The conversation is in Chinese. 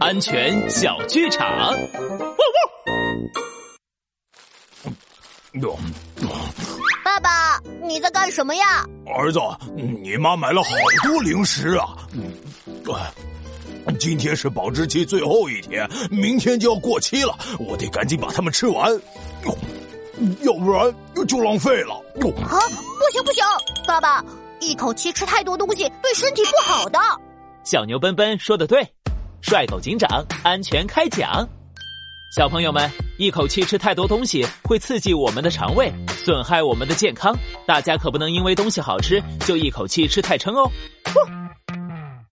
安全小剧场。爸爸，你在干什么呀？儿子，你妈买了好多零食啊！今天是保质期最后一天，明天就要过期了，我得赶紧把它们吃完，要不然就浪费了。啊，不行不行，爸爸，一口气吃太多东西对身体不好的。小牛奔奔说的对，帅狗警长安全开讲。小朋友们，一口气吃太多东西会刺激我们的肠胃，损害我们的健康，大家可不能因为东西好吃就一口气吃太撑哦。